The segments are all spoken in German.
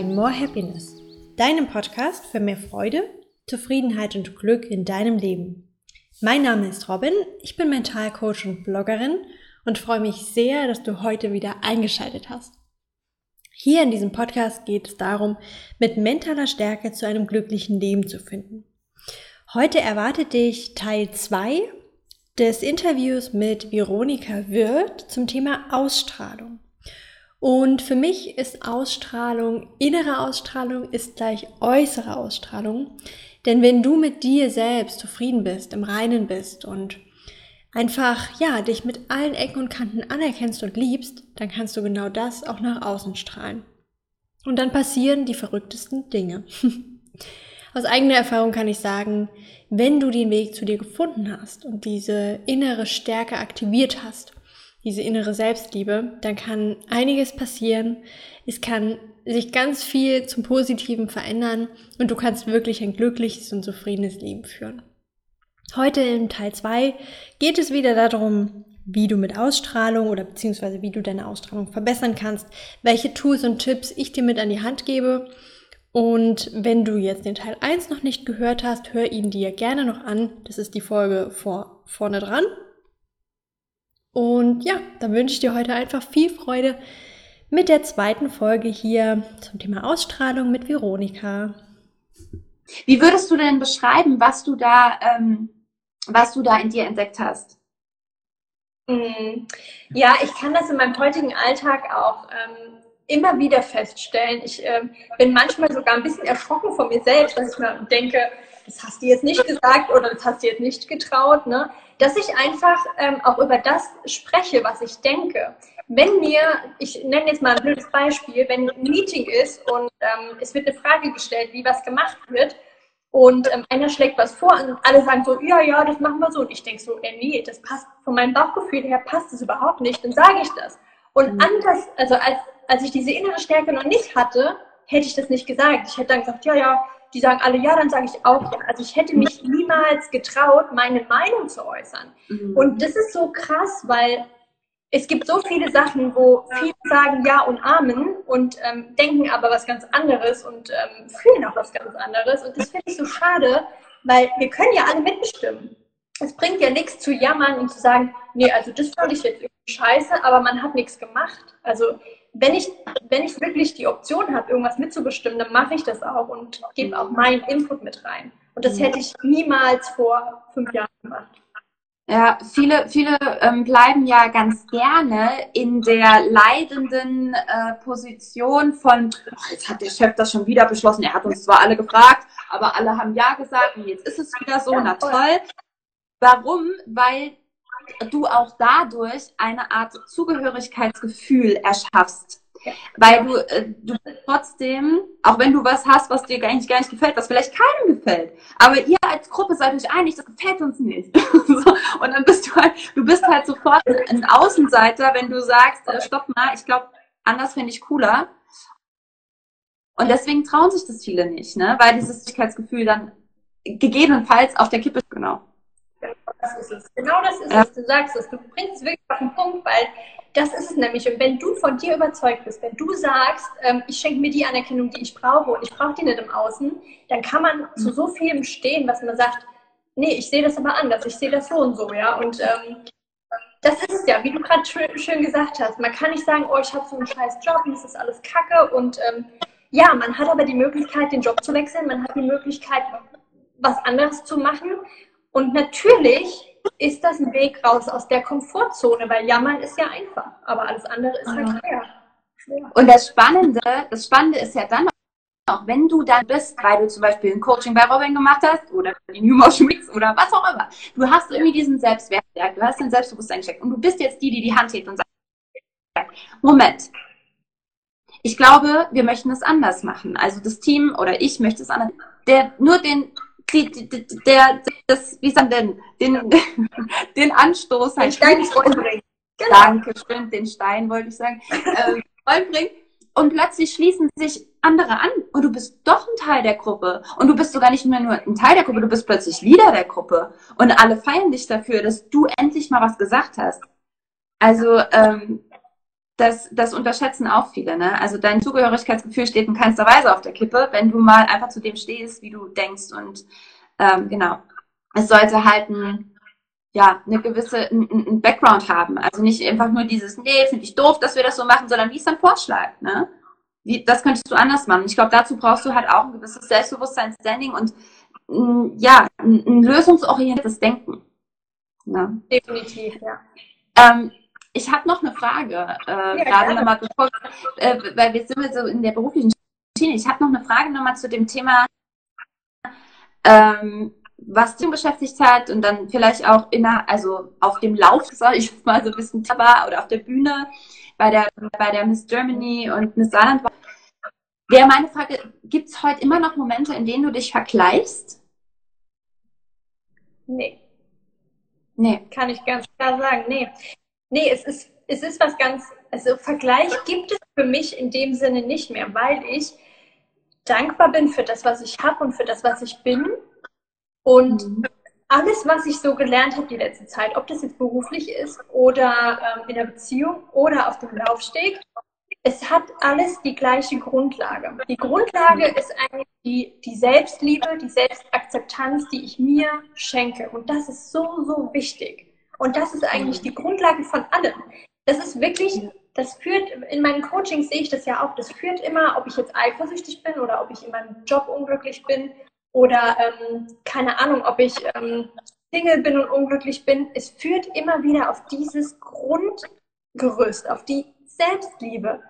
Bei More Happiness, deinem Podcast für mehr Freude, Zufriedenheit und Glück in deinem Leben. Mein Name ist Robin, ich bin Mentalcoach und Bloggerin und freue mich sehr, dass du heute wieder eingeschaltet hast. Hier in diesem Podcast geht es darum, mit mentaler Stärke zu einem glücklichen Leben zu finden. Heute erwartet dich Teil 2 des Interviews mit Veronika Wirth zum Thema Ausstrahlung. Und für mich ist Ausstrahlung, innere Ausstrahlung ist gleich äußere Ausstrahlung. Denn wenn du mit dir selbst zufrieden bist, im Reinen bist und einfach, ja, dich mit allen Ecken und Kanten anerkennst und liebst, dann kannst du genau das auch nach außen strahlen. Und dann passieren die verrücktesten Dinge. Aus eigener Erfahrung kann ich sagen, wenn du den Weg zu dir gefunden hast und diese innere Stärke aktiviert hast, diese innere Selbstliebe, dann kann einiges passieren. Es kann sich ganz viel zum Positiven verändern und du kannst wirklich ein glückliches und zufriedenes Leben führen. Heute im Teil 2 geht es wieder darum, wie du mit Ausstrahlung oder beziehungsweise wie du deine Ausstrahlung verbessern kannst, welche Tools und Tipps ich dir mit an die Hand gebe. Und wenn du jetzt den Teil 1 noch nicht gehört hast, hör ihn dir gerne noch an. Das ist die Folge vor, vorne dran. Und ja, dann wünsche ich dir heute einfach viel Freude mit der zweiten Folge hier zum Thema Ausstrahlung mit Veronika. Wie würdest du denn beschreiben, was du da, ähm, was du da in dir entdeckt hast? Mhm. Ja, ich kann das in meinem heutigen Alltag auch ähm, immer wieder feststellen. Ich ähm, bin manchmal sogar ein bisschen erschrocken von mir selbst, dass ich mir denke, das hast du jetzt nicht gesagt oder das hast du jetzt nicht getraut. Ne? dass ich einfach ähm, auch über das spreche, was ich denke. Wenn mir, ich nenne jetzt mal ein blödes Beispiel, wenn ein Meeting ist und ähm, es wird eine Frage gestellt, wie was gemacht wird, und ähm, einer schlägt was vor und alle sagen so, ja, ja, das machen wir so. Und ich denke so, ey, nee, das passt von meinem Bauchgefühl her, passt das überhaupt nicht, dann sage ich das. Und mhm. anders, also als, als ich diese innere Stärke noch nicht hatte, hätte ich das nicht gesagt. Ich hätte dann gesagt, ja, ja, die sagen alle ja, dann sage ich auch ja. Also ich hätte mich niemals getraut, meine Meinung zu äußern. Mhm. Und das ist so krass, weil es gibt so viele Sachen, wo viele sagen Ja und Amen und ähm, denken aber was ganz anderes und ähm, fühlen auch was ganz anderes. Und das finde ich so schade, weil wir können ja alle mitbestimmen. Es bringt ja nichts zu jammern und zu sagen, nee, also das fand ich jetzt irgendwie scheiße, aber man hat nichts gemacht. Also wenn ich, wenn ich wirklich die Option habe, irgendwas mitzubestimmen, dann mache ich das auch und gebe auch meinen Input mit rein. Und das hätte ich niemals vor fünf Jahren gemacht. Ja, viele, viele ähm, bleiben ja ganz gerne in der leidenden äh, Position von, ach, jetzt hat der Chef das schon wieder beschlossen, er hat uns zwar alle gefragt, aber alle haben Ja gesagt und jetzt ist es wieder so, na toll. Warum? Weil du auch dadurch eine Art Zugehörigkeitsgefühl erschaffst. Ja. Weil du, äh, du trotzdem, auch wenn du was hast, was dir eigentlich gar nicht gefällt, was vielleicht keinem gefällt, aber ihr als Gruppe seid euch einig, das gefällt uns nicht. so, und dann bist du halt, du bist halt sofort ein Außenseiter, wenn du sagst, äh, stopp mal, ich glaube, anders finde ich cooler. Und deswegen trauen sich das viele nicht, ne? weil dieses Sicherheitsgefühl dann gegebenenfalls auf der Kippe, ist. genau das ist es. Genau das ist ja. es. Du sagst es. Du bringst es wirklich auf den Punkt, weil das ist es nämlich. Und wenn du von dir überzeugt bist, wenn du sagst, ähm, ich schenke mir die Anerkennung, die ich brauche und ich brauche die nicht im Außen, dann kann man mhm. zu so vielem stehen, was man sagt, nee, ich sehe das aber anders, ich sehe das so und so, ja. Und ähm, das ist es ja, wie du gerade schön, schön, gesagt hast. Man kann nicht sagen, oh, ich habe so einen scheiß Job und es ist alles Kacke. Und ähm, ja, man hat aber die Möglichkeit, den Job zu wechseln, man hat die Möglichkeit, was anderes zu machen. Und natürlich ist das ein Weg raus aus der Komfortzone, weil Jammern ist ja einfach, aber alles andere ist halt schwer. Und das Spannende, das Spannende ist ja dann auch, wenn du dann bist, weil du zum Beispiel ein Coaching bei Robin gemacht hast oder die New Motion Mix oder was auch immer, du hast irgendwie diesen Selbstwert, du hast den Selbstbewusstsein gecheckt und du bist jetzt die, die die Hand hebt und sagt, Moment, ich glaube, wir möchten es anders machen. Also das Team oder ich möchte es anders. Der nur den die, die, der, das, wie sagen denn, den, den Anstoß halt. Den Stein bringen. Genau. Danke, stimmt, den Stein wollte ich sagen. Äh, bringen. Und plötzlich schließen sich andere an und du bist doch ein Teil der Gruppe. Und du bist sogar nicht mehr nur ein Teil der Gruppe, du bist plötzlich Leader der Gruppe. Und alle feiern dich dafür, dass du endlich mal was gesagt hast. Also, ähm, das, das unterschätzen auch viele. Ne? Also dein Zugehörigkeitsgefühl steht in keinster Weise auf der Kippe, wenn du mal einfach zu dem stehst, wie du denkst. Und ähm, genau, es sollte halt ein, ja, eine gewisse ein, ein Background haben. Also nicht einfach nur dieses, nee, finde ich doof, dass wir das so machen, sondern wie ist dein Vorschlag? Ne? Wie, das könntest du anders machen. Ich glaube, dazu brauchst du halt auch ein gewisses Selbstbewusstsein, Standing und mm, ja, ein, ein lösungsorientiertes Denken. Ne? Definitiv, ja. Ähm, ich habe noch eine Frage, äh, ja, gerade nochmal, bevor, äh, weil wir sind so in der beruflichen Schiene. Ich habe noch eine Frage nochmal zu dem Thema, ähm, was dich beschäftigt hat und dann vielleicht auch in also auf dem Lauf, sag ich mal so ein bisschen war oder auf der Bühne bei der, bei der Miss Germany und Miss Saarland war. Wäre meine Frage, gibt es heute immer noch Momente, in denen du dich vergleichst? Nee. Nee. Kann ich ganz klar sagen, nee. Nee, es ist, es ist was ganz, also Vergleich gibt es für mich in dem Sinne nicht mehr, weil ich dankbar bin für das, was ich habe und für das, was ich bin. Und mhm. alles, was ich so gelernt habe die letzte Zeit, ob das jetzt beruflich ist oder ähm, in der Beziehung oder auf dem Laufsteg, es hat alles die gleiche Grundlage. Die Grundlage ist eigentlich die, die Selbstliebe, die Selbstakzeptanz, die ich mir schenke. Und das ist so, so wichtig. Und das ist eigentlich die Grundlage von allem. Das ist wirklich, das führt, in meinen Coachings sehe ich das ja auch, das führt immer, ob ich jetzt eifersüchtig bin oder ob ich in meinem Job unglücklich bin oder ähm, keine Ahnung, ob ich ähm, Single bin und unglücklich bin. Es führt immer wieder auf dieses Grundgerüst, auf die Selbstliebe.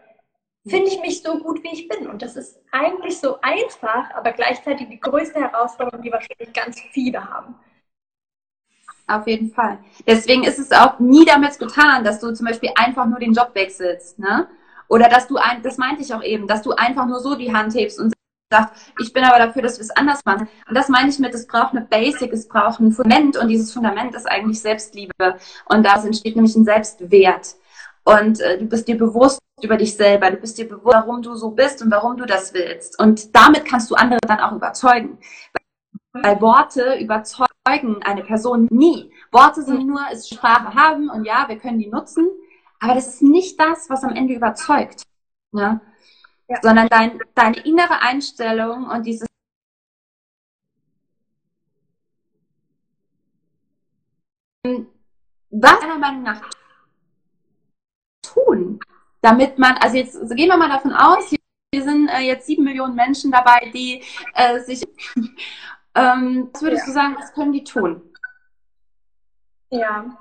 Finde ich mich so gut, wie ich bin. Und das ist eigentlich so einfach, aber gleichzeitig die größte Herausforderung, die wahrscheinlich ganz viele haben. Auf jeden Fall. Deswegen ist es auch nie damit getan, dass du zum Beispiel einfach nur den Job wechselst, ne? Oder dass du ein, das meinte ich auch eben, dass du einfach nur so die Hand hebst und sagst, ich bin aber dafür, dass wir es anders machen. Und das meine ich mit, es braucht eine Basic, es braucht ein Fundament und dieses Fundament ist eigentlich Selbstliebe. Und daraus entsteht nämlich ein Selbstwert. Und äh, du bist dir bewusst über dich selber, du bist dir bewusst, warum du so bist und warum du das willst. Und damit kannst du andere dann auch überzeugen. Weil Worte überzeugen eine Person nie. Worte sind nur, es Sprache haben und ja, wir können die nutzen, aber das ist nicht das, was am Ende überzeugt. Ne? Ja. Sondern dein, deine innere Einstellung und dieses was meiner Meinung nach tun, damit man, also jetzt gehen wir mal davon aus, hier sind äh, jetzt sieben Millionen Menschen dabei, die äh, sich ähm, was würdest ja. du sagen, was können die tun? Ja,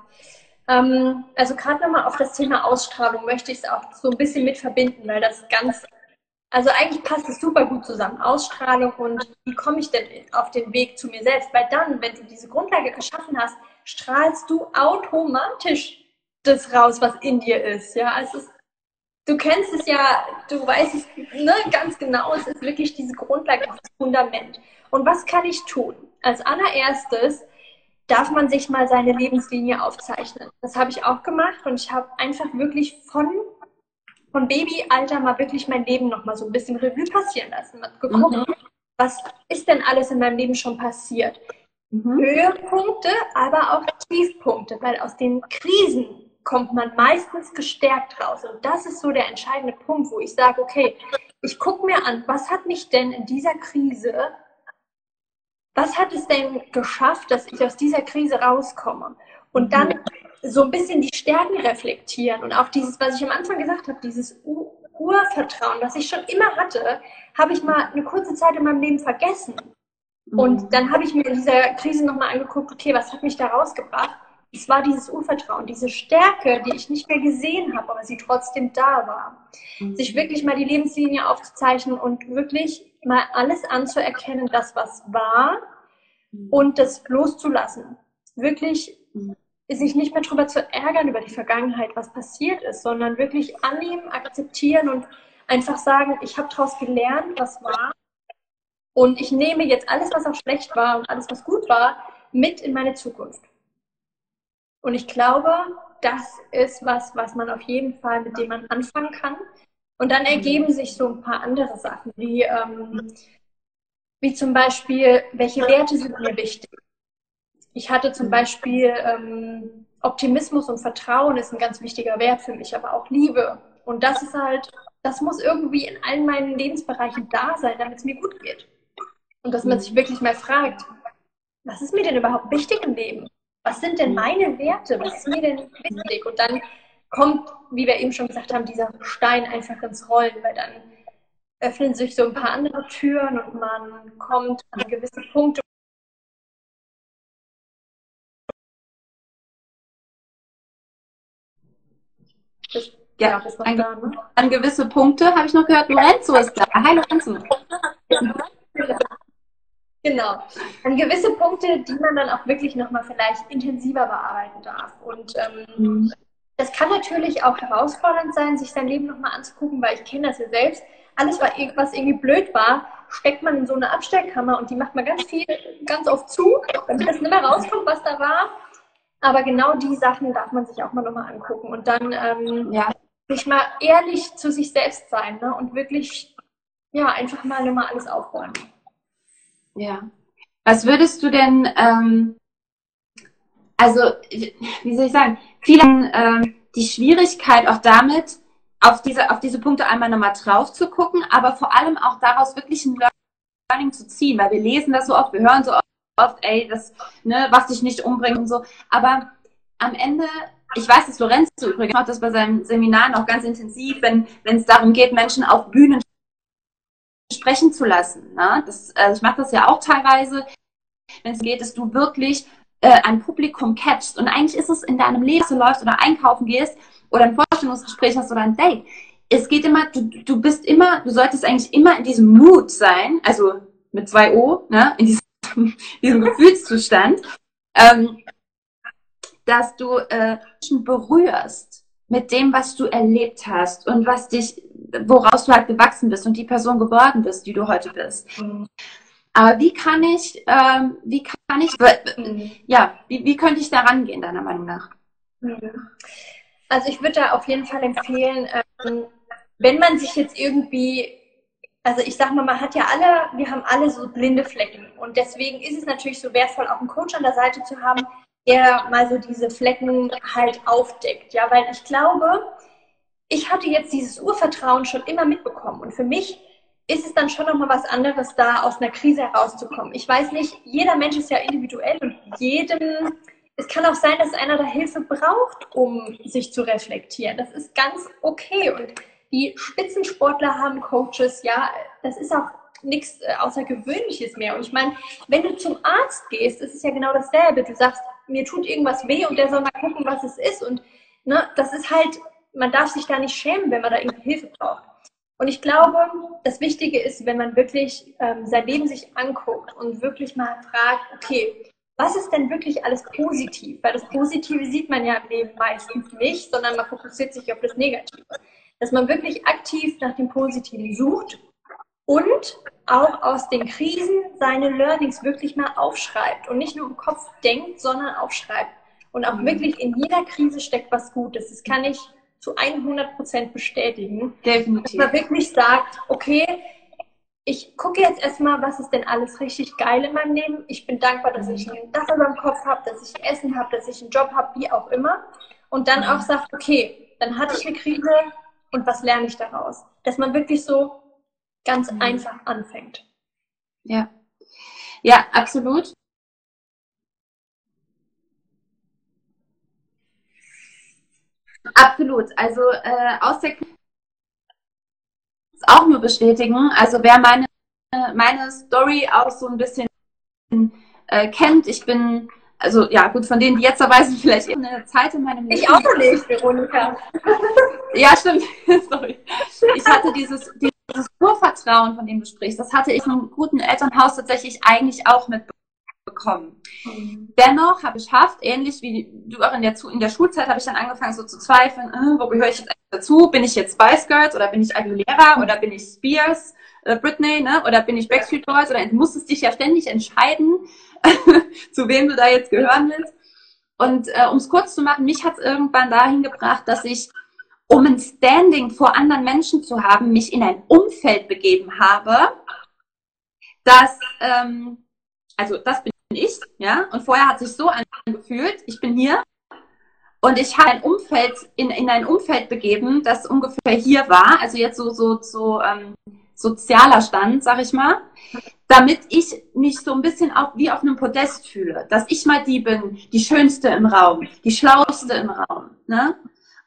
ähm, also gerade nochmal auf das Thema Ausstrahlung möchte ich es auch so ein bisschen mit verbinden, weil das ganz, also eigentlich passt es super gut zusammen. Ausstrahlung und wie komme ich denn auf den Weg zu mir selbst? Weil dann, wenn du diese Grundlage geschaffen hast, strahlst du automatisch das raus, was in dir ist. Ja, es ist du kennst es ja, du weißt es ne, ganz genau, es ist wirklich diese Grundlage, das Fundament. Und was kann ich tun? Als allererstes darf man sich mal seine Lebenslinie aufzeichnen. Das habe ich auch gemacht und ich habe einfach wirklich von, von Babyalter mal wirklich mein Leben nochmal so ein bisschen Revue passieren lassen. Geguckt, mhm. was ist denn alles in meinem Leben schon passiert? Mhm. Höhepunkte, aber auch Tiefpunkte, weil aus den Krisen kommt man meistens gestärkt raus. Und das ist so der entscheidende Punkt, wo ich sage, okay, ich gucke mir an, was hat mich denn in dieser Krise, was hat es denn geschafft, dass ich aus dieser Krise rauskomme? Und dann so ein bisschen die Stärken reflektieren und auch dieses, was ich am Anfang gesagt habe, dieses Urvertrauen, was ich schon immer hatte, habe ich mal eine kurze Zeit in meinem Leben vergessen. Und mhm. dann habe ich mir in dieser Krise nochmal angeguckt, okay, was hat mich da rausgebracht? Es war dieses Urvertrauen, diese Stärke, die ich nicht mehr gesehen habe, aber sie trotzdem da war. Mhm. Sich wirklich mal die Lebenslinie aufzuzeichnen und wirklich mal alles anzuerkennen, das was war mhm. und das loszulassen. Wirklich mhm. sich nicht mehr darüber zu ärgern über die Vergangenheit, was passiert ist, sondern wirklich annehmen, akzeptieren und einfach sagen, ich habe daraus gelernt, was war und ich nehme jetzt alles, was auch schlecht war und alles, was gut war, mit in meine Zukunft. Und ich glaube, das ist was, was man auf jeden Fall, mit dem man anfangen kann. Und dann ergeben mhm. sich so ein paar andere Sachen, wie, ähm, wie zum Beispiel, welche Werte sind mir wichtig? Ich hatte zum mhm. Beispiel ähm, Optimismus und Vertrauen ist ein ganz wichtiger Wert für mich, aber auch Liebe Und das ist halt, das muss irgendwie in allen meinen Lebensbereichen da sein, damit es mir gut geht. Und dass man sich wirklich mal fragt, was ist mir denn überhaupt wichtig im Leben? Was sind denn meine Werte? Was ist mir denn wichtig? Und dann kommt, wie wir eben schon gesagt haben, dieser Stein einfach ins Rollen, weil dann öffnen sich so ein paar andere Türen und man kommt an gewisse Punkte. Ja, an, da, ne? an, gewisse Punkte habe ich noch gehört, Lorenzo ist da. Hi Lorenzo. Genau. An gewisse Punkte, die man dann auch wirklich nochmal vielleicht intensiver bearbeiten darf. Und ähm, mhm. das kann natürlich auch herausfordernd sein, sich sein Leben nochmal anzugucken, weil ich kenne das ja selbst. Alles, was irgendwie blöd war, steckt man in so eine Abstellkammer und die macht man ganz viel, ganz oft zu, damit das nicht mehr rauskommt, was da war. Aber genau die Sachen darf man sich auch mal nochmal angucken und dann ähm, ja. sich mal ehrlich zu sich selbst sein ne? und wirklich ja, einfach mal nochmal alles aufräumen. Ja. Was würdest du denn, ähm, also, wie soll ich sagen, viele ähm, die Schwierigkeit auch damit, auf diese, auf diese Punkte einmal nochmal drauf zu gucken, aber vor allem auch daraus wirklich ein Learning zu ziehen, weil wir lesen das so oft, wir hören so oft, ey, das, ne, was dich nicht umbringt und so, aber am Ende, ich weiß, dass Lorenzo übrigens macht das bei seinen Seminaren auch ganz intensiv, wenn wenn es darum geht, Menschen auf Bühnen sprechen zu lassen. Ne? Das, also ich mache das ja auch teilweise, wenn es geht, dass du wirklich äh, ein Publikum catchst. Und eigentlich ist es in deinem Leben, du läufst oder einkaufen gehst oder ein Vorstellungsgespräch hast oder ein Date. Es geht immer, du, du bist immer, du solltest eigentlich immer in diesem Mood sein, also mit zwei O, ne, in diesem, diesem Gefühlszustand, ähm, dass du äh, Menschen berührst mit dem, was du erlebt hast und was dich woraus du halt gewachsen bist und die Person geworden bist, die du heute bist. Mhm. Aber wie kann ich, ähm, wie kann ich, mhm. ja, wie, wie könnte ich da rangehen, deiner Meinung nach? Also ich würde da auf jeden Fall empfehlen, ähm, wenn man sich jetzt irgendwie, also ich sag mal, man hat ja alle, wir haben alle so blinde Flecken und deswegen ist es natürlich so wertvoll, auch einen Coach an der Seite zu haben, der mal so diese Flecken halt aufdeckt, ja, weil ich glaube, ich hatte jetzt dieses Urvertrauen schon immer mitbekommen. Und für mich ist es dann schon nochmal was anderes, da aus einer Krise herauszukommen. Ich weiß nicht, jeder Mensch ist ja individuell und jedem, es kann auch sein, dass einer da Hilfe braucht, um sich zu reflektieren. Das ist ganz okay. Und die Spitzensportler haben Coaches, ja, das ist auch nichts äh, Außergewöhnliches mehr. Und ich meine, wenn du zum Arzt gehst, ist es ja genau dasselbe. Du sagst, mir tut irgendwas weh und der soll mal gucken, was es ist. Und ne, das ist halt man darf sich da nicht schämen, wenn man da irgendwie Hilfe braucht. Und ich glaube, das Wichtige ist, wenn man wirklich ähm, sein Leben sich anguckt und wirklich mal fragt, okay, was ist denn wirklich alles positiv? Weil das Positive sieht man ja im Leben meistens nicht, sondern man fokussiert sich auf das Negative. Dass man wirklich aktiv nach dem Positiven sucht und auch aus den Krisen seine Learnings wirklich mal aufschreibt und nicht nur im Kopf denkt, sondern aufschreibt. Und auch mhm. wirklich in jeder Krise steckt was Gutes. Das kann ich zu 100 Prozent bestätigen. Definitiv. Dass man wirklich sagt, okay, ich gucke jetzt erstmal, was ist denn alles richtig geil in meinem Leben. Ich bin dankbar, dass ich Dach über dem Kopf habe, dass ich Essen habe, dass ich einen Job habe, wie auch immer. Und dann auch sagt, okay, dann hatte ich eine Krise und was lerne ich daraus? Dass man wirklich so ganz mhm. einfach anfängt. Ja. Ja, absolut. Absolut. Also äh, aus der auch nur bestätigen. Also wer meine, meine Story auch so ein bisschen äh, kennt, ich bin, also ja gut, von denen, die jetzt erweisen, vielleicht eine Zeit in meinem Leben. Ich auch nicht, Veronika. ja, stimmt. Sorry. Ich hatte dieses, dieses Urvertrauen, von dem du sprichst, das hatte ich in einem guten Elternhaus tatsächlich eigentlich auch mitbekommen bekommen. Mhm. Dennoch habe ich geschafft, ähnlich wie du auch in der, in der Schulzeit, habe ich dann angefangen so zu zweifeln, äh, wo gehöre ich jetzt dazu? Bin ich jetzt Spice Girls oder bin ich Aguilera oder bin ich Spears, äh, Britney, ne? oder bin ich Backstreet Boys? Oder du musstest dich ja ständig entscheiden, zu wem du da jetzt gehören willst. Und äh, um es kurz zu machen, mich hat es irgendwann dahin gebracht, dass ich, um ein Standing vor anderen Menschen zu haben, mich in ein Umfeld begeben habe, das ähm, also das bin ich, ja, und vorher hat sich so angefühlt, ich bin hier Und ich habe ein Umfeld, in, in ein Umfeld begeben, das ungefähr hier war, also jetzt so, so, so ähm, sozialer Stand, sag ich mal, damit ich mich so ein bisschen auch wie auf einem Podest fühle, dass ich mal die bin, die Schönste im Raum, die Schlauste im Raum. Ne?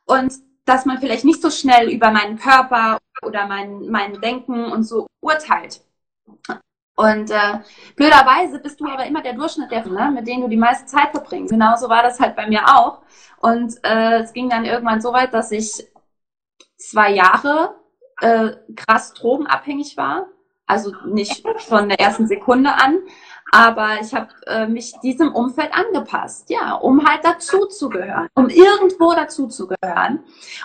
Und dass man vielleicht nicht so schnell über meinen Körper oder mein, mein Denken und so urteilt. Und äh, blöderweise bist du aber immer der Durchschnitt der, ne, mit denen du die meiste Zeit verbringst. Genauso war das halt bei mir auch. Und äh, es ging dann irgendwann so weit, dass ich zwei Jahre äh, krass drogenabhängig war. Also nicht von der ersten Sekunde an, aber ich habe äh, mich diesem Umfeld angepasst, ja, um halt dazu zu gehören, um irgendwo dazu zu gehören.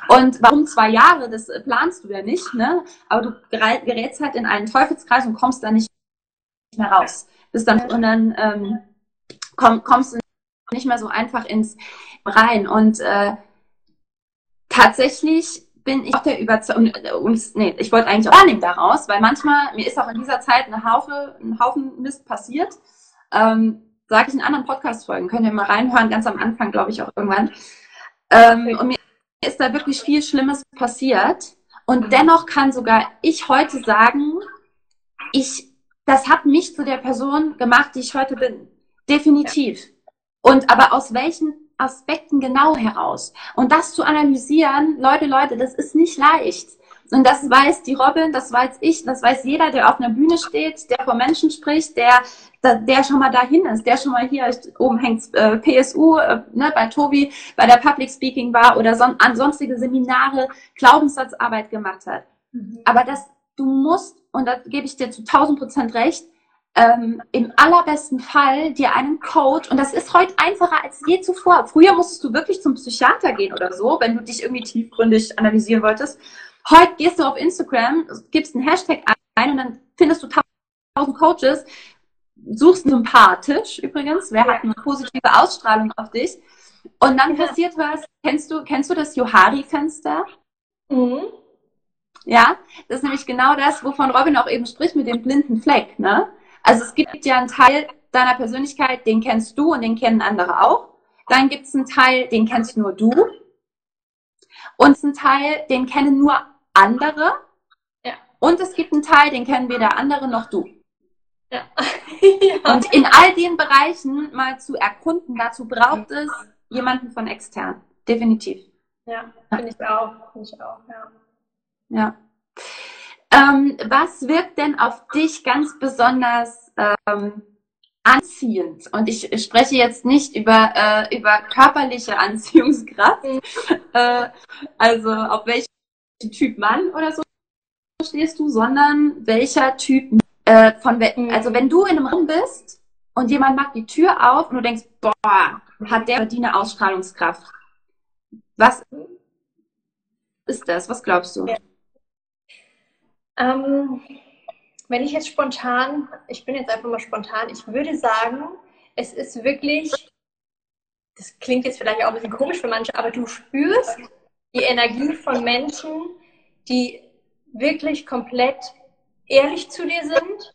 Und warum zwei Jahre, das planst du ja nicht, ne? Aber du gerätst halt in einen Teufelskreis und kommst da nicht mehr raus. Bis dann und dann ähm, komm, kommst du nicht mehr so einfach ins rein. Und äh, tatsächlich bin ich auch der Überzeugung, und, nee, ich wollte eigentlich auch nicht daraus, weil manchmal, mir ist auch in dieser Zeit eine Haufe, ein Haufen Mist passiert. Ähm, Sage ich in anderen Podcast-Folgen, könnt ihr mal reinhören, ganz am Anfang, glaube ich, auch irgendwann. Ähm, und mir ist da wirklich viel Schlimmes passiert. Und dennoch kann sogar ich heute sagen, ich, das hat mich zu der Person gemacht, die ich heute bin. Definitiv. Und aber aus welchen Aspekten genau heraus. Und das zu analysieren, Leute, Leute, das ist nicht leicht. Und das weiß die Robin, das weiß ich, das weiß jeder, der auf einer Bühne steht, der vor Menschen spricht, der, der schon mal dahin ist, der schon mal hier oben hängt äh, PSU, äh, ne, bei Tobi, bei der Public Speaking war oder son an sonstige Seminare, Glaubenssatzarbeit gemacht hat. Mhm. Aber das, du musst, und da gebe ich dir zu 1000 Prozent recht, ähm, im allerbesten Fall dir einen Coach, und das ist heute einfacher als je zuvor. Früher musstest du wirklich zum Psychiater gehen oder so, wenn du dich irgendwie tiefgründig analysieren wolltest. Heute gehst du auf Instagram, gibst einen Hashtag ein und dann findest du tausend Coaches, suchst sympathisch übrigens, wer hat eine positive Ausstrahlung auf dich. Und dann passiert was, kennst du, kennst du das Johari-Fenster? Mhm. Ja, das ist nämlich genau das, wovon Robin auch eben spricht mit dem blinden Fleck, ne? Also es gibt ja einen Teil deiner Persönlichkeit, den kennst du und den kennen andere auch. Dann gibt es einen Teil, den kennst nur du. Und einen Teil, den kennen nur andere. Ja. Und es gibt einen Teil, den kennen weder andere noch du. Ja. ja. Und in all den Bereichen mal zu erkunden, dazu braucht es jemanden von extern. Definitiv. Ja, finde ich auch. Finde ich auch, ja. Ja. Ähm, was wirkt denn auf dich ganz besonders ähm, anziehend? Und ich spreche jetzt nicht über, äh, über körperliche Anziehungskraft, mhm. äh, also auf welchen Typ Mann oder so stehst du, sondern welcher Typ, äh, von we mhm. also wenn du in einem Raum bist und jemand macht die Tür auf und du denkst, boah, hat der die eine Ausstrahlungskraft. Was ist das? Was glaubst du? Ja. Ähm, wenn ich jetzt spontan, ich bin jetzt einfach mal spontan, ich würde sagen, es ist wirklich, das klingt jetzt vielleicht auch ein bisschen komisch für manche, aber du spürst die Energie von Menschen, die wirklich komplett ehrlich zu dir sind,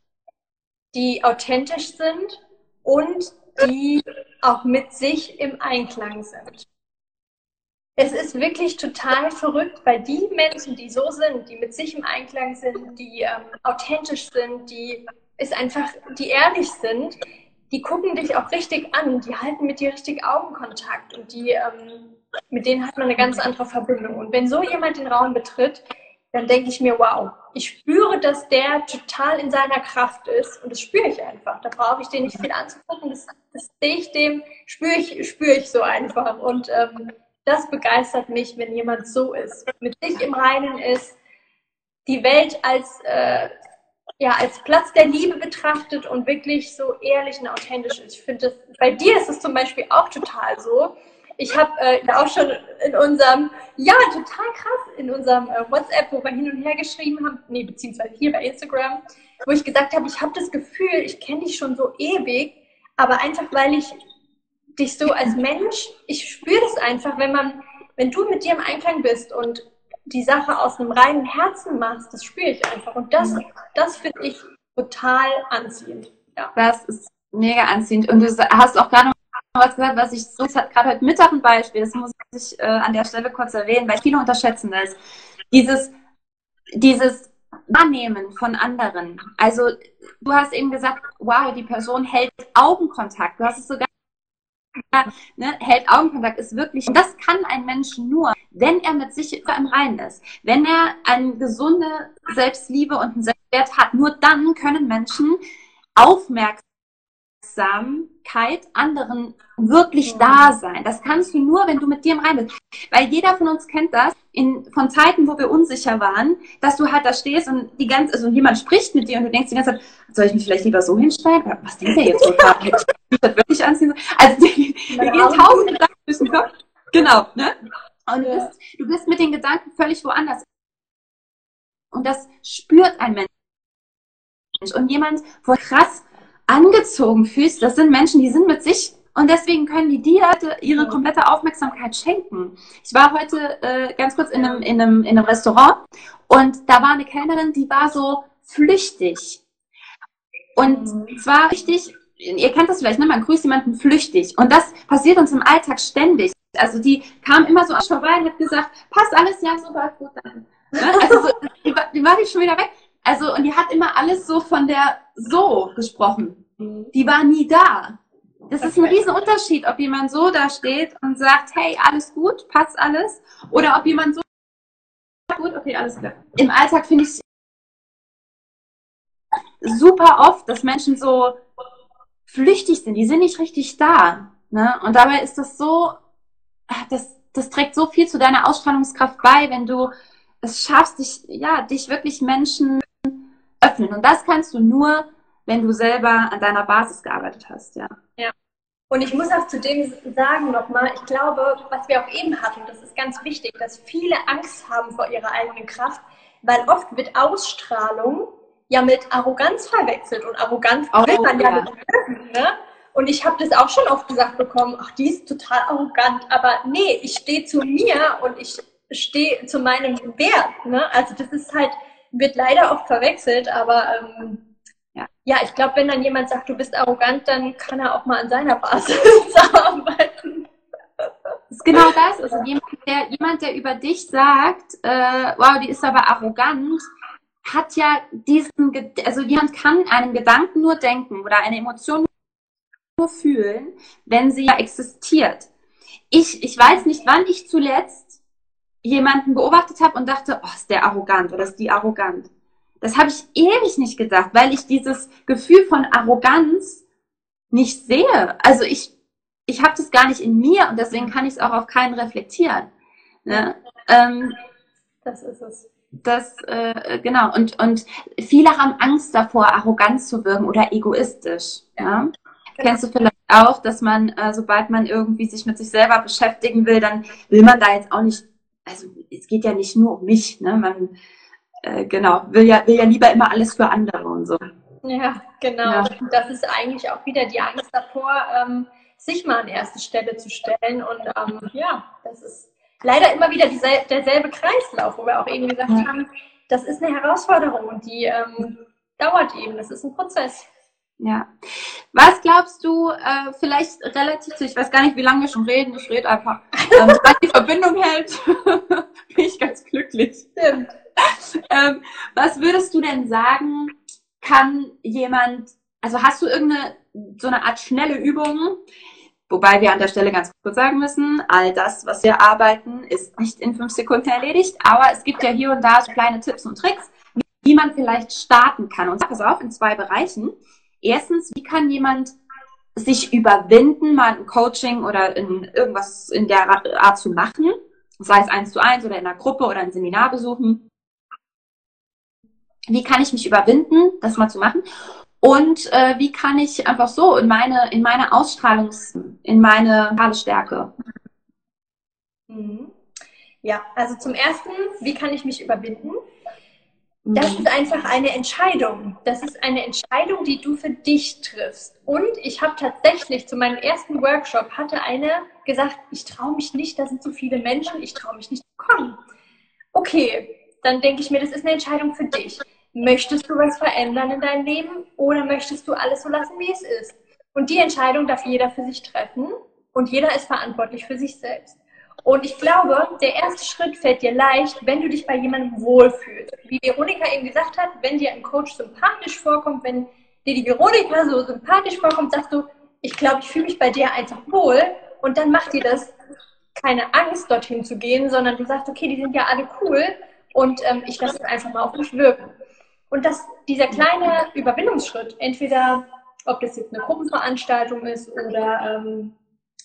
die authentisch sind und die auch mit sich im Einklang sind. Es ist wirklich total verrückt, weil die Menschen, die so sind, die mit sich im Einklang sind, die ähm, authentisch sind, die ist einfach, die ehrlich sind, die gucken dich auch richtig an, die halten mit dir richtig Augenkontakt und die, ähm, mit denen hat man eine ganz andere Verbindung. Und wenn so jemand den Raum betritt, dann denke ich mir, wow, ich spüre, dass der total in seiner Kraft ist und das spüre ich einfach. Da brauche ich den nicht viel anzugucken, das, das sehe ich dem, spüre ich, spüre ich so einfach. Und ähm, das begeistert mich, wenn jemand so ist, mit sich im Reinen ist, die Welt als, äh, ja, als Platz der Liebe betrachtet und wirklich so ehrlich und authentisch ist. Ich finde, bei dir ist es zum Beispiel auch total so. Ich habe äh, auch schon in unserem, ja, total krass, in unserem äh, WhatsApp, wo wir hin und her geschrieben haben, nee, beziehungsweise hier bei Instagram, wo ich gesagt habe, ich habe das Gefühl, ich kenne dich schon so ewig, aber einfach weil ich dich so als Mensch, ich spüre das einfach, wenn man, wenn du mit dir im Einklang bist und die Sache aus einem reinen Herzen machst, das spüre ich einfach. Und das, das finde ich total anziehend. Ja. Das ist mega anziehend. Und du hast auch gerade was gesagt, was ich so, gerade heute Mittag ein Beispiel, das muss ich äh, an der Stelle kurz erwähnen, weil viele unterschätzen das. Dieses, dieses Wahrnehmen von anderen. Also du hast eben gesagt, wow, die Person hält Augenkontakt. Du hast es sogar ne, hält Augenkontakt, ist wirklich, und das kann ein Mensch nur, wenn er mit sich im Reinen ist. Wenn er eine gesunde Selbstliebe und einen Selbstwert hat, nur dann können Menschen aufmerksam Aufmerksamkeit anderen wirklich da sein. Das kannst du nur, wenn du mit dir im Reinen bist. Weil jeder von uns kennt das, in, von Zeiten, wo wir unsicher waren, dass du halt da stehst und die ganze, also jemand spricht mit dir und du denkst die ganze Zeit, soll ich mich vielleicht lieber so hinstellen? Was denkt der jetzt total? ich das wirklich anziehen? Also, die, die gehen tausend Gedanken durch den Kopf. Genau, ne? Und du bist, du bist mit den Gedanken völlig woanders. Und das spürt ein Mensch. Und jemand, wo krass, angezogen fühlst, das sind Menschen, die sind mit sich und deswegen können die dir ihre komplette Aufmerksamkeit schenken. Ich war heute äh, ganz kurz in einem, in, einem, in einem Restaurant und da war eine Kellnerin, die war so flüchtig. Und mhm. zwar richtig, ihr kennt das vielleicht, ne? man grüßt jemanden flüchtig. Und das passiert uns im Alltag ständig. Also die kam immer so vorbei und hat gesagt, passt alles, ja, super, gut, danke. Ne? Also so, die, war, die war schon wieder weg. Also, und die hat immer alles so von der so gesprochen. Mhm. Die war nie da. Das okay. ist ein Riesenunterschied, ob jemand so da steht und sagt, hey, alles gut, passt alles, oder ob jemand so gut, okay, alles klar. Im Alltag finde ich super oft, dass Menschen so flüchtig sind, die sind nicht richtig da. Ne? Und dabei ist das so, das, das trägt so viel zu deiner Ausstrahlungskraft bei, wenn du es schaffst, dich, ja, dich wirklich Menschen öffnen. Und das kannst du nur, wenn du selber an deiner Basis gearbeitet hast, ja. Ja. Und ich muss auch zu dem sagen nochmal, ich glaube, was wir auch eben hatten, das ist ganz wichtig, dass viele Angst haben vor ihrer eigenen Kraft, weil oft wird Ausstrahlung ja mit Arroganz verwechselt und Arroganz oh, will man ja, ja. nicht ne? Und ich habe das auch schon oft gesagt bekommen, ach, die ist total arrogant, aber nee, ich stehe zu mir und ich stehe zu meinem Wert. Ne? Also das ist halt, wird leider oft verwechselt, aber ähm, ja. ja, ich glaube, wenn dann jemand sagt, du bist arrogant, dann kann er auch mal an seiner Basis arbeiten. Das ist genau das. Also jemand, der, jemand, der über dich sagt, äh, wow, die ist aber arrogant, hat ja diesen, also jemand kann einen Gedanken nur denken oder eine Emotion nur fühlen, wenn sie existiert. Ich, ich weiß nicht, wann ich zuletzt jemanden beobachtet habe und dachte, oh, ist der arrogant oder ist die arrogant. Das habe ich ewig nicht gedacht, weil ich dieses Gefühl von Arroganz nicht sehe. Also ich, ich habe das gar nicht in mir und deswegen kann ich es auch auf keinen reflektieren. Ne? Ähm, das ist es. Das, äh, genau. Und, und viele haben Angst davor, arrogant zu wirken oder egoistisch. Ja? Kennst du vielleicht auch, dass man, äh, sobald man irgendwie sich mit sich selber beschäftigen will, dann will man da jetzt auch nicht also es geht ja nicht nur um mich, ne? Man äh, genau, will ja, will ja lieber immer alles für andere und so. Ja, genau. Ja. Das ist eigentlich auch wieder die Angst davor, ähm, sich mal an erste Stelle zu stellen. Und ähm, ja, das ist leider immer wieder diesel derselbe Kreislauf, wo wir auch eben gesagt ja. haben, das ist eine Herausforderung und die ähm, dauert eben. Das ist ein Prozess. Ja. Was glaubst du, äh, vielleicht relativ zu, ich weiß gar nicht, wie lange wir schon reden, ich rede einfach, ähm, was die Verbindung hält, bin ich ganz glücklich. Stimmt. ähm, was würdest du denn sagen, kann jemand, also hast du irgendeine, so eine Art schnelle Übung, wobei wir an der Stelle ganz kurz sagen müssen, all das, was wir arbeiten, ist nicht in fünf Sekunden erledigt, aber es gibt ja hier und da so kleine Tipps und Tricks, wie man vielleicht starten kann. Und pass auf, in zwei Bereichen. Erstens, wie kann jemand sich überwinden, mal ein Coaching oder in irgendwas in der Art zu machen, sei es eins zu eins oder in einer Gruppe oder ein Seminar besuchen. Wie kann ich mich überwinden, das mal zu machen? Und äh, wie kann ich einfach so in meine, in meine Ausstrahlungs, in meine Stärke? Mhm. Ja, also zum ersten, wie kann ich mich überwinden? Das mhm. ist einfach eine Entscheidung. Das ist eine Entscheidung, die du für dich triffst. Und ich habe tatsächlich zu meinem ersten Workshop hatte eine gesagt, ich traue mich nicht, da sind so viele Menschen, ich traue mich nicht zu kommen. Okay, dann denke ich mir, das ist eine Entscheidung für dich. Möchtest du was verändern in deinem Leben oder möchtest du alles so lassen, wie es ist? Und die Entscheidung darf jeder für sich treffen und jeder ist verantwortlich für sich selbst. Und ich glaube, der erste Schritt fällt dir leicht, wenn du dich bei jemandem wohlfühlst. Wie Veronika eben gesagt hat, wenn dir ein Coach sympathisch vorkommt, wenn dir die Veronika so sympathisch vorkommt, sagst du, ich glaube, ich fühle mich bei dir einfach wohl. Und dann macht dir das keine Angst, dorthin zu gehen, sondern du sagst, okay, die sind ja alle cool und ähm, ich lasse es einfach mal auf mich wirken. Und dass dieser kleine Überwindungsschritt, entweder ob das jetzt eine Gruppenveranstaltung ist oder ähm,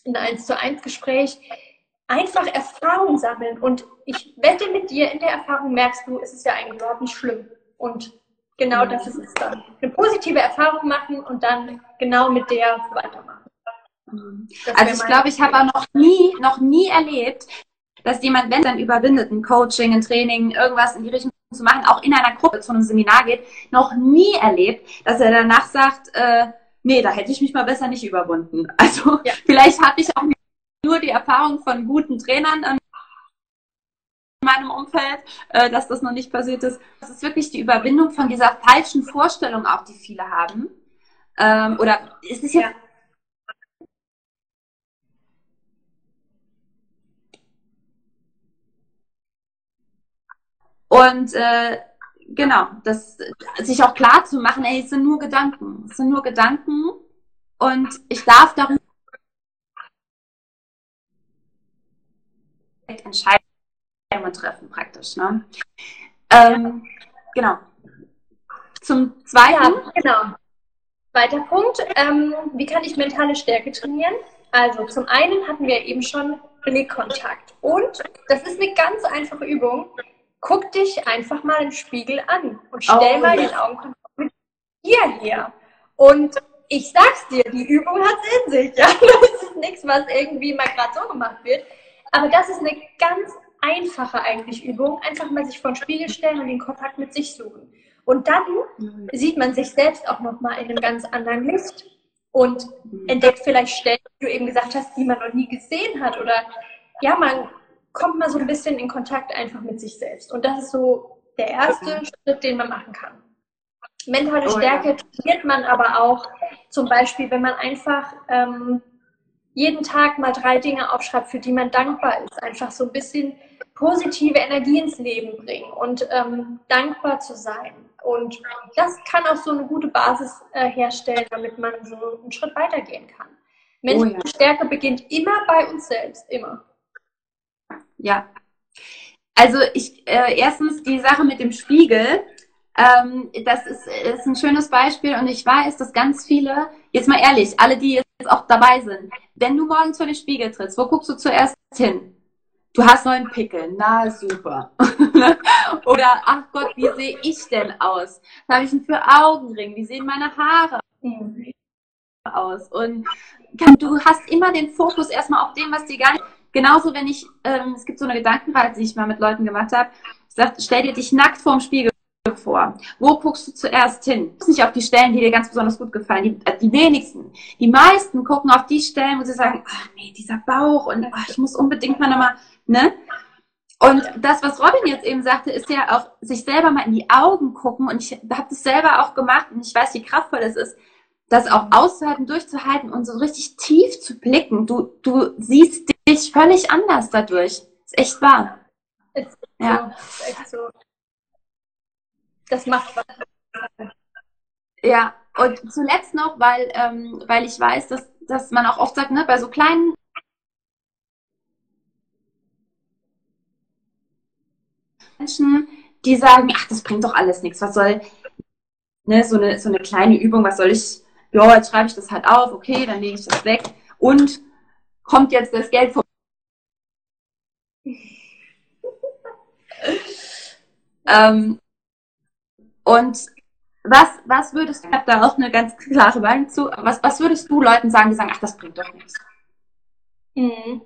ein 1 zu 1 Gespräch, einfach Erfahrung sammeln. Und ich wette mit dir, in der Erfahrung merkst du, es ist ja eigentlich überhaupt nicht schlimm. Und genau das ist es dann. Eine positive Erfahrung machen und dann genau mit der weitermachen. Das also ich glaube, ich habe auch noch nie, noch nie erlebt, dass jemand, wenn dann überwindet, ein Coaching, ein Training, irgendwas in die Richtung zu machen, auch in einer Gruppe zu einem Seminar geht, noch nie erlebt, dass er danach sagt, äh, nee, da hätte ich mich mal besser nicht überwunden. Also ja. vielleicht habe ich auch nur die Erfahrung von guten Trainern in meinem Umfeld, äh, dass das noch nicht passiert ist. Das ist wirklich die Überwindung von dieser falschen Vorstellung auch, die viele haben. Ähm, oder ist es ja Und äh, genau, das sich auch klar zu machen, ey, es sind nur Gedanken, es sind nur Gedanken und ich darf darüber Entscheidungen treffen praktisch. Ne? Ähm, genau. Zum zweiten. Ja, genau. Zweiter Punkt, ähm, wie kann ich mentale Stärke trainieren? Also zum einen hatten wir eben schon Blickkontakt und das ist eine ganz einfache Übung guck dich einfach mal im Spiegel an und stell oh, mal ja. den Augenkontakt mit dir her. Und ich sag's dir, die Übung hat's in sich. Ja? Das ist nichts, was irgendwie mal gerade so gemacht wird. Aber das ist eine ganz einfache eigentlich Übung. Einfach mal sich vor den Spiegel stellen und den Kontakt mit sich suchen. Und dann mhm. sieht man sich selbst auch nochmal in einem ganz anderen Licht und mhm. entdeckt vielleicht Stellen, die du eben gesagt hast, die man noch nie gesehen hat. Oder ja, man kommt man so ein bisschen in Kontakt einfach mit sich selbst. Und das ist so der erste Schritt, den man machen kann. Mentale oh, Stärke trainiert man aber auch zum Beispiel, wenn man einfach ähm, jeden Tag mal drei Dinge aufschreibt, für die man dankbar ist. Einfach so ein bisschen positive Energie ins Leben bringen und ähm, dankbar zu sein. Und das kann auch so eine gute Basis äh, herstellen, damit man so einen Schritt weitergehen kann. Mentale oh, ja. Stärke beginnt immer bei uns selbst, immer. Ja. Also ich äh, erstens die Sache mit dem Spiegel. Ähm, das ist, ist ein schönes Beispiel und ich weiß, dass ganz viele, jetzt mal ehrlich, alle, die jetzt auch dabei sind, wenn du morgens vor den Spiegel trittst, wo guckst du zuerst hin? Du hast neuen Pickel, na super. Oder ach Gott, wie sehe ich denn aus? Was habe ich denn für Augenring? Wie sehen meine Haare aus? Und du hast immer den Fokus erstmal auf dem, was dir gar nicht Genauso, wenn ich, ähm, es gibt so eine Gedankenreise, die ich mal mit Leuten gemacht habe. Ich sage, stell dir dich nackt vorm Spiegel vor. Wo guckst du zuerst hin? Du nicht auf die Stellen, die dir ganz besonders gut gefallen. Die, äh, die wenigsten. Die meisten gucken auf die Stellen, wo sie sagen, ach nee, dieser Bauch und ach, ich muss unbedingt mal nochmal, ne? Und das, was Robin jetzt eben sagte, ist ja auch sich selber mal in die Augen gucken. Und ich habe das selber auch gemacht und ich weiß, wie kraftvoll das ist das auch auszuhalten, durchzuhalten und so richtig tief zu blicken. Du, du siehst dich völlig anders dadurch. Ist echt wahr. Ist ja. So, ist echt so. Das macht was. Ja, und zuletzt noch, weil, ähm, weil ich weiß, dass, dass man auch oft sagt, ne, bei so kleinen Menschen, die sagen, ach, das bringt doch alles nichts, was soll, ne, so eine, so eine kleine Übung, was soll ich ja, jetzt schreibe ich das halt auf, okay, dann lege ich das weg und kommt jetzt das Geld von. ähm, und was, was würdest du, ich habe da auch eine ganz klare Meinung zu, was, was würdest du Leuten sagen, die sagen, ach, das bringt doch nichts? Mhm.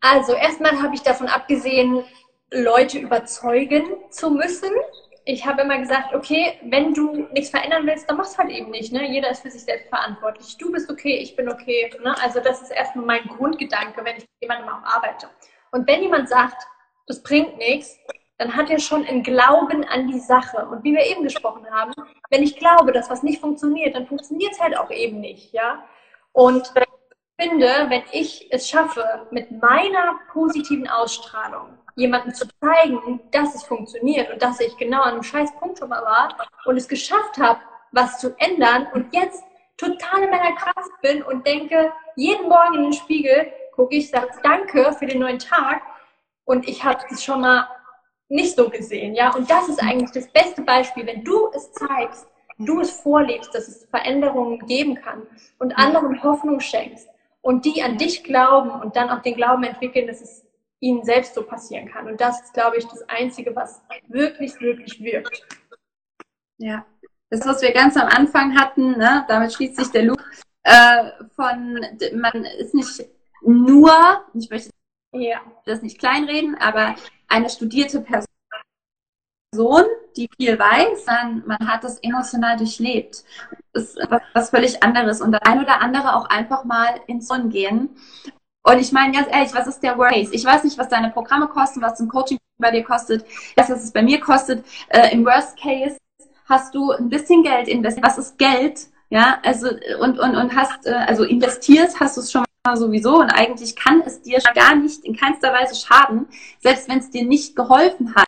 Also erstmal habe ich davon abgesehen, Leute überzeugen zu müssen ich habe immer gesagt, okay, wenn du nichts verändern willst, dann mach's halt eben nicht. Ne? Jeder ist für sich selbst verantwortlich. Du bist okay, ich bin okay. Ne? Also das ist erstmal mein Grundgedanke, wenn ich mit jemandem auch arbeite. Und wenn jemand sagt, das bringt nichts, dann hat er schon einen Glauben an die Sache. Und wie wir eben gesprochen haben, wenn ich glaube, dass was nicht funktioniert, dann funktioniert es halt auch eben nicht, ja. Und ich finde, wenn ich es schaffe, mit meiner positiven Ausstrahlung jemandem zu zeigen, dass es funktioniert und dass ich genau an einem scheiß Punkt schon mal war und es geschafft habe, was zu ändern und jetzt total in meiner Kraft bin und denke, jeden Morgen in den Spiegel gucke ich, sage Danke für den neuen Tag und ich habe das schon mal nicht so gesehen, ja. Und das ist eigentlich das beste Beispiel, wenn du es zeigst, du es vorlebst, dass es Veränderungen geben kann und anderen Hoffnung schenkst und die an dich glauben und dann auch den Glauben entwickeln, dass es ihnen selbst so passieren kann. Und das ist, glaube ich, das Einzige, was wirklich, wirklich wirkt. Ja, das, was wir ganz am Anfang hatten, ne, damit schließt sich der Loop äh, von, man ist nicht nur, ich möchte ja. das nicht kleinreden, aber eine studierte Person, die viel weiß, dann man hat das emotional durchlebt. Das ist was, was völlig anderes. Und ein oder andere auch einfach mal ins Sonn gehen. Und ich meine ganz ehrlich, was ist der Worst Case? Ich weiß nicht, was deine Programme kosten, was ein Coaching bei dir kostet, das, was es bei mir kostet. Äh, Im Worst Case hast du ein bisschen Geld investiert. Was ist Geld? Ja, also und und und hast äh, also investierst, hast du es schon mal sowieso und eigentlich kann es dir gar nicht in keinster Weise schaden, selbst wenn es dir nicht geholfen hat,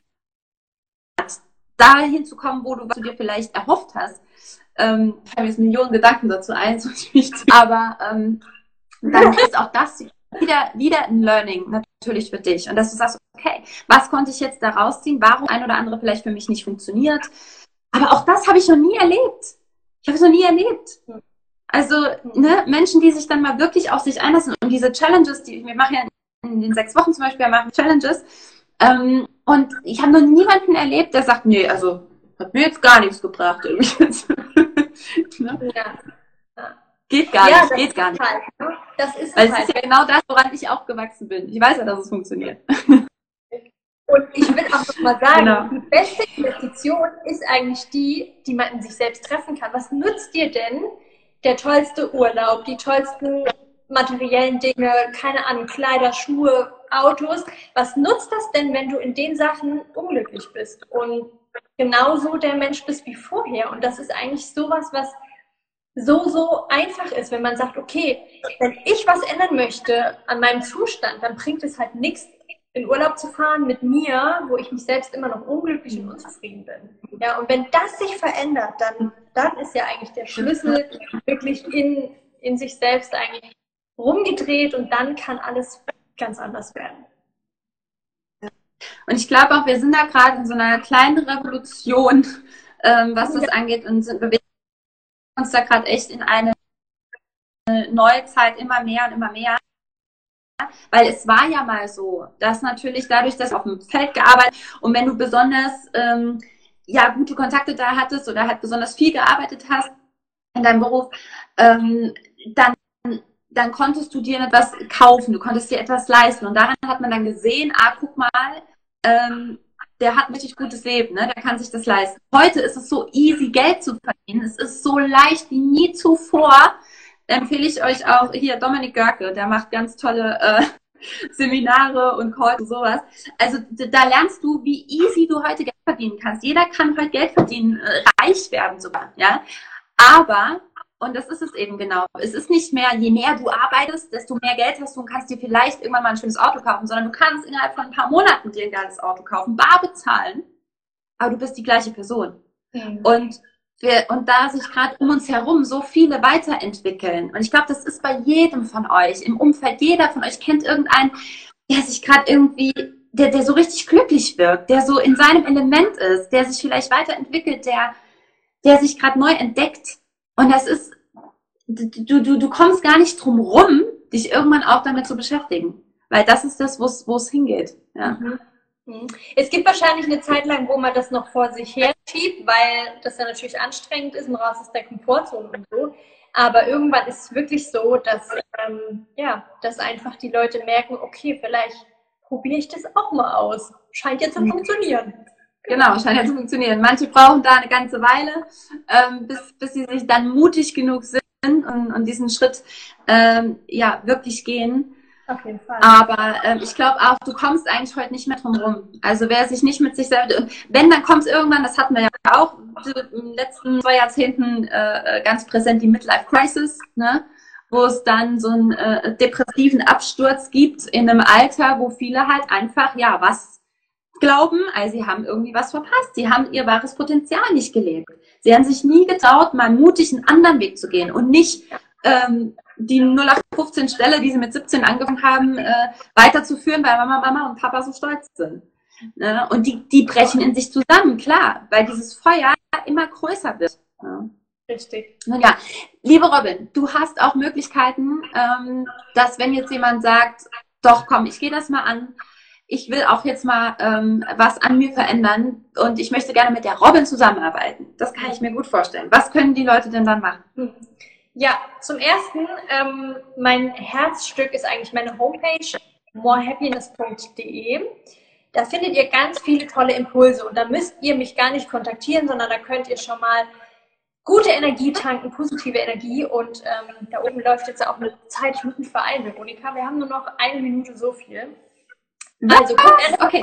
dahin zu kommen, wo du, was du dir vielleicht erhofft hast. Ähm, ich habe jetzt Millionen Gedanken dazu ein, so nicht, aber ähm, dann ist auch das wieder, wieder ein Learning natürlich für dich. Und dass du sagst, okay, was konnte ich jetzt da rausziehen? Warum ein oder andere vielleicht für mich nicht funktioniert? Aber auch das habe ich noch nie erlebt. Ich habe es noch nie erlebt. Also ne, Menschen, die sich dann mal wirklich auf sich einlassen und diese Challenges, die wir machen ja in den sechs Wochen zum Beispiel, machen Challenges. Ähm, und ich habe noch niemanden erlebt, der sagt, nee, also hat mir jetzt gar nichts gebracht. ne? ja. Geht gar ja, nicht, geht gar nicht. Halt, ne? Das ist Weil es ist ja genau das, woran ich aufgewachsen bin. Ich weiß ja, dass es funktioniert. Und ich will auch noch mal sagen, genau. die beste Investition ist eigentlich die, die man in sich selbst treffen kann. Was nützt dir denn der tollste Urlaub, die tollsten materiellen Dinge, keine Ahnung, Kleider, Schuhe, Autos? Was nutzt das denn, wenn du in den Sachen unglücklich bist und genauso der Mensch bist wie vorher? Und das ist eigentlich sowas, was so, so einfach ist, wenn man sagt, okay, wenn ich was ändern möchte an meinem Zustand, dann bringt es halt nichts, in Urlaub zu fahren mit mir, wo ich mich selbst immer noch unglücklich und unzufrieden bin. Ja, und wenn das sich verändert, dann, dann ist ja eigentlich der Schlüssel wirklich in, in sich selbst eigentlich rumgedreht und dann kann alles ganz anders werden. Und ich glaube auch, wir sind da gerade in so einer kleinen Revolution, ähm, was das angeht und sind, bewegen uns da gerade echt in eine neue Zeit immer mehr und immer mehr. Weil es war ja mal so, dass natürlich dadurch, dass auf dem Feld gearbeitet und wenn du besonders ähm, ja gute Kontakte da hattest oder halt besonders viel gearbeitet hast in deinem Beruf, ähm, dann dann konntest du dir etwas kaufen, du konntest dir etwas leisten und daran hat man dann gesehen, ah, guck mal, ähm, der hat ein richtig gutes Leben, ne? der kann sich das leisten. Heute ist es so easy, Geld zu verdienen. Es ist so leicht wie nie zuvor. Empfehle ich euch auch hier Dominik Görke, der macht ganz tolle äh, Seminare und Calls und sowas. Also da lernst du, wie easy du heute Geld verdienen kannst. Jeder kann heute Geld verdienen, äh, reich werden sogar, ja. Aber und das ist es eben genau. Es ist nicht mehr, je mehr du arbeitest, desto mehr Geld hast du und kannst dir vielleicht irgendwann mal ein schönes Auto kaufen, sondern du kannst innerhalb von ein paar Monaten dir ein geiles Auto kaufen, bar bezahlen, aber du bist die gleiche Person. Mhm. Und wir, und da sich gerade um uns herum so viele weiterentwickeln. Und ich glaube, das ist bei jedem von euch im Umfeld. Jeder von euch kennt irgendeinen, der sich gerade irgendwie, der, der so richtig glücklich wirkt, der so in seinem Element ist, der sich vielleicht weiterentwickelt, der, der sich gerade neu entdeckt. Und das ist, du, du, du kommst gar nicht drum rum, dich irgendwann auch damit zu beschäftigen. Weil das ist das, wo es hingeht. Ja. Mhm. mhm. Es gibt wahrscheinlich eine Zeit lang, wo man das noch vor sich her schiebt, weil das ja natürlich anstrengend ist und raus aus der Komfortzone und so. Aber irgendwann ist es wirklich so, dass, ähm, ja, dass einfach die Leute merken, okay, vielleicht probiere ich das auch mal aus. Scheint ja zu mhm. funktionieren. Genau, scheint ja zu funktionieren. Manche brauchen da eine ganze Weile, ähm, bis, bis sie sich dann mutig genug sind und, und diesen Schritt ähm, ja wirklich gehen. Auf jeden Fall. Aber ähm, ich glaube auch, du kommst eigentlich heute nicht mehr drum rum. Also wer sich nicht mit sich selbst, wenn, dann kommt es irgendwann, das hatten wir ja auch in den letzten zwei Jahrzehnten äh, ganz präsent, die Midlife Crisis, ne? wo es dann so einen äh, depressiven Absturz gibt in einem Alter, wo viele halt einfach, ja, was glauben, also sie haben irgendwie was verpasst. Sie haben ihr wahres Potenzial nicht gelebt. Sie haben sich nie getraut, mal mutig einen anderen Weg zu gehen und nicht ähm, die 0815 Stelle, die sie mit 17 angefangen haben, äh, weiterzuführen, weil Mama, Mama und Papa so stolz sind. Ne? Und die, die brechen in sich zusammen, klar, weil dieses Feuer immer größer wird. Ne? Richtig. Ja, liebe Robin, du hast auch Möglichkeiten, ähm, dass wenn jetzt jemand sagt, doch komm, ich gehe das mal an, ich will auch jetzt mal ähm, was an mir verändern und ich möchte gerne mit der Robin zusammenarbeiten. Das kann ich mir gut vorstellen. Was können die Leute denn dann machen? Hm. Ja, zum ersten, ähm, mein Herzstück ist eigentlich meine Homepage morehappiness.de. Da findet ihr ganz viele tolle Impulse und da müsst ihr mich gar nicht kontaktieren, sondern da könnt ihr schon mal gute Energie tanken, positive Energie und ähm, da oben läuft jetzt auch eine Zeit, muss mich vereinen, Veronika, wir haben nur noch eine Minute so viel. Also guckt einfach, okay.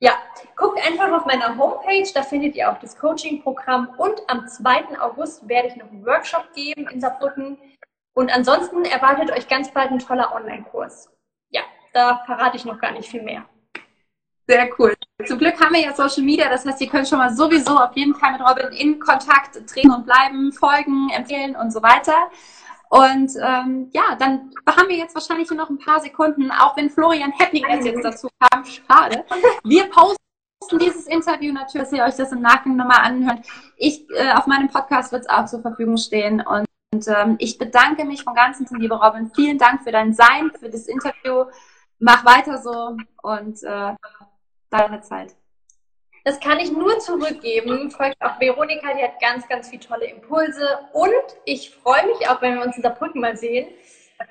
ja, guckt einfach auf meiner Homepage, da findet ihr auch das Coaching-Programm und am 2. August werde ich noch einen Workshop geben in Saarbrücken. Und ansonsten erwartet euch ganz bald ein toller Online-Kurs. Ja, da verrate ich noch gar nicht viel mehr. Sehr cool. Zum Glück haben wir ja Social Media, das heißt, ihr könnt schon mal sowieso auf jeden Fall mit Robin in Kontakt treten und bleiben, folgen, empfehlen und so weiter. Und ähm, ja, dann haben wir jetzt wahrscheinlich noch ein paar Sekunden, auch wenn Florian Happiness jetzt dazu kam. Schade. Wir posten dieses Interview natürlich, dass ihr euch das im Nachgang nochmal anhört. Ich, äh, auf meinem Podcast wird es auch zur Verfügung stehen. Und, und ähm, ich bedanke mich von ganzem, liebe Robin. Vielen Dank für dein Sein, für das Interview. Mach weiter so und äh, deine Zeit. Das kann ich nur zurückgeben. Folgt auch Veronika, die hat ganz, ganz viele tolle Impulse. Und ich freue mich auch, wenn wir uns in Saarbrücken mal sehen.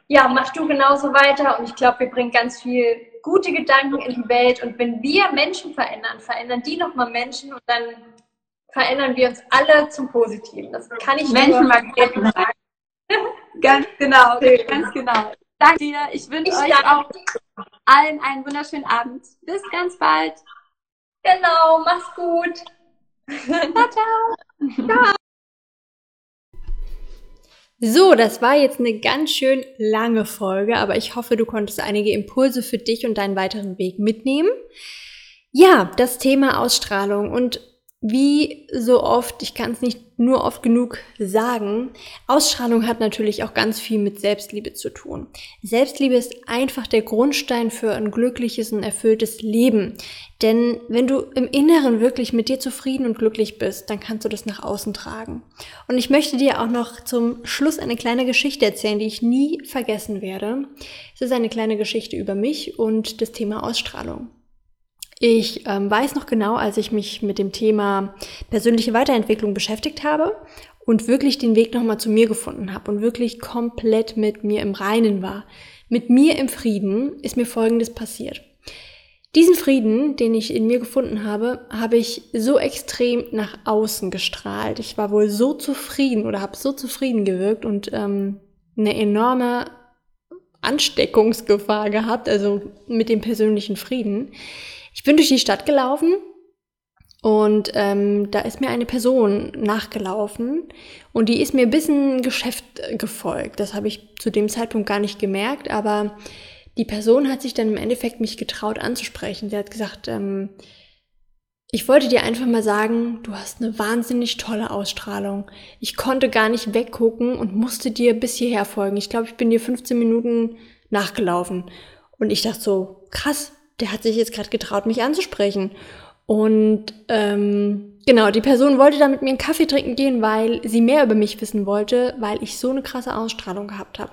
Ja, mach du genauso weiter. Und ich glaube, wir bringen ganz viel gute Gedanken in die Welt. Und wenn wir Menschen verändern, verändern die nochmal Menschen. Und dann verändern wir uns alle zum Positiven. Das kann ich Menschen Menschen sagen. ganz genau, ganz genau. Danke dir. Ich wünsche euch auch allen einen wunderschönen Abend. Bis ganz bald. Genau, mach's gut. ciao, ciao. ciao. So, das war jetzt eine ganz schön lange Folge, aber ich hoffe, du konntest einige Impulse für dich und deinen weiteren Weg mitnehmen. Ja, das Thema Ausstrahlung und wie so oft, ich kann es nicht nur oft genug sagen, Ausstrahlung hat natürlich auch ganz viel mit Selbstliebe zu tun. Selbstliebe ist einfach der Grundstein für ein glückliches und erfülltes Leben. Denn wenn du im Inneren wirklich mit dir zufrieden und glücklich bist, dann kannst du das nach außen tragen. Und ich möchte dir auch noch zum Schluss eine kleine Geschichte erzählen, die ich nie vergessen werde. Es ist eine kleine Geschichte über mich und das Thema Ausstrahlung. Ich ähm, weiß noch genau, als ich mich mit dem Thema persönliche Weiterentwicklung beschäftigt habe und wirklich den Weg nochmal zu mir gefunden habe und wirklich komplett mit mir im Reinen war, mit mir im Frieden, ist mir Folgendes passiert. Diesen Frieden, den ich in mir gefunden habe, habe ich so extrem nach außen gestrahlt. Ich war wohl so zufrieden oder habe so zufrieden gewirkt und ähm, eine enorme Ansteckungsgefahr gehabt, also mit dem persönlichen Frieden, bin durch die Stadt gelaufen und ähm, da ist mir eine Person nachgelaufen und die ist mir bis ein Geschäft gefolgt. Das habe ich zu dem Zeitpunkt gar nicht gemerkt, aber die Person hat sich dann im Endeffekt mich getraut anzusprechen. Sie hat gesagt, ähm, ich wollte dir einfach mal sagen, du hast eine wahnsinnig tolle Ausstrahlung. Ich konnte gar nicht weggucken und musste dir bis hierher folgen. Ich glaube, ich bin dir 15 Minuten nachgelaufen. Und ich dachte so, krass, der hat sich jetzt gerade getraut, mich anzusprechen. Und ähm, genau, die Person wollte dann mit mir einen Kaffee trinken gehen, weil sie mehr über mich wissen wollte, weil ich so eine krasse Ausstrahlung gehabt habe.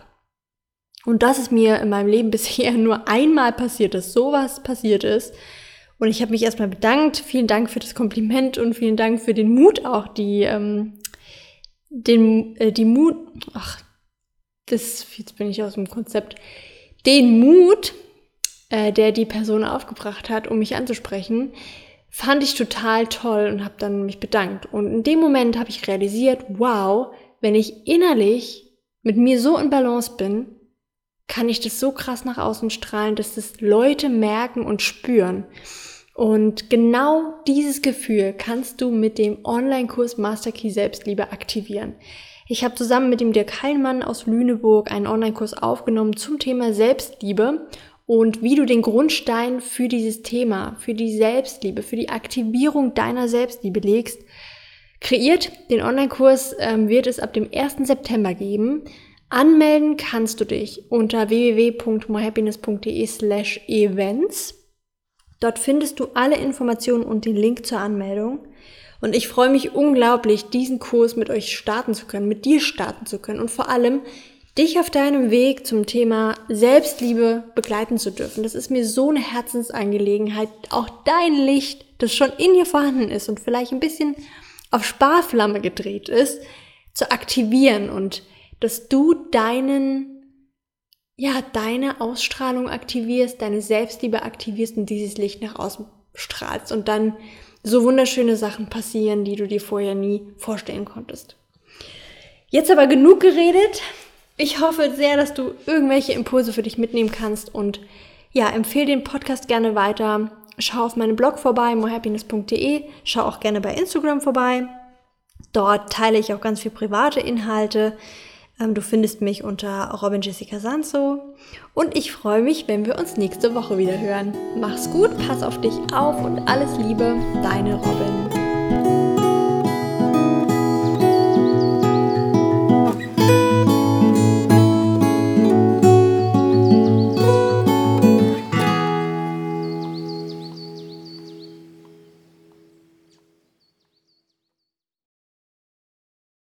Und das ist mir in meinem Leben bisher nur einmal passiert, dass sowas passiert ist. Und ich habe mich erstmal bedankt. Vielen Dank für das Kompliment und vielen Dank für den Mut auch, die, ähm, den, äh, die Mut, ach, das, jetzt bin ich aus dem Konzept, den Mut, äh, der die Person aufgebracht hat, um mich anzusprechen, fand ich total toll und habe dann mich bedankt. Und in dem Moment habe ich realisiert, wow, wenn ich innerlich mit mir so in Balance bin, kann ich das so krass nach außen strahlen, dass das Leute merken und spüren. Und genau dieses Gefühl kannst du mit dem Online-Kurs Master Key Selbstliebe aktivieren. Ich habe zusammen mit dem Dirk Heilmann aus Lüneburg einen Online-Kurs aufgenommen zum Thema Selbstliebe und wie du den Grundstein für dieses Thema, für die Selbstliebe, für die Aktivierung deiner Selbstliebe legst. Kreiert den Online-Kurs ähm, wird es ab dem 1. September geben. Anmelden kannst du dich unter www.morehappiness.de slash events. Dort findest du alle Informationen und den Link zur Anmeldung. Und ich freue mich unglaublich, diesen Kurs mit euch starten zu können, mit dir starten zu können und vor allem dich auf deinem Weg zum Thema Selbstliebe begleiten zu dürfen. Das ist mir so eine Herzensangelegenheit, auch dein Licht, das schon in dir vorhanden ist und vielleicht ein bisschen auf Sparflamme gedreht ist, zu aktivieren und dass du deinen, ja, deine Ausstrahlung aktivierst, deine Selbstliebe aktivierst und dieses Licht nach außen strahlst und dann so wunderschöne Sachen passieren, die du dir vorher nie vorstellen konntest. Jetzt aber genug geredet. Ich hoffe sehr, dass du irgendwelche Impulse für dich mitnehmen kannst und ja, empfehle den Podcast gerne weiter. Schau auf meinem Blog vorbei, morehappiness.de. Schau auch gerne bei Instagram vorbei. Dort teile ich auch ganz viel private Inhalte. Ähm, du findest mich unter Robin Jessica Sanso. Und ich freue mich, wenn wir uns nächste Woche wieder hören. Mach's gut, pass auf dich auf und alles Liebe, deine Robin.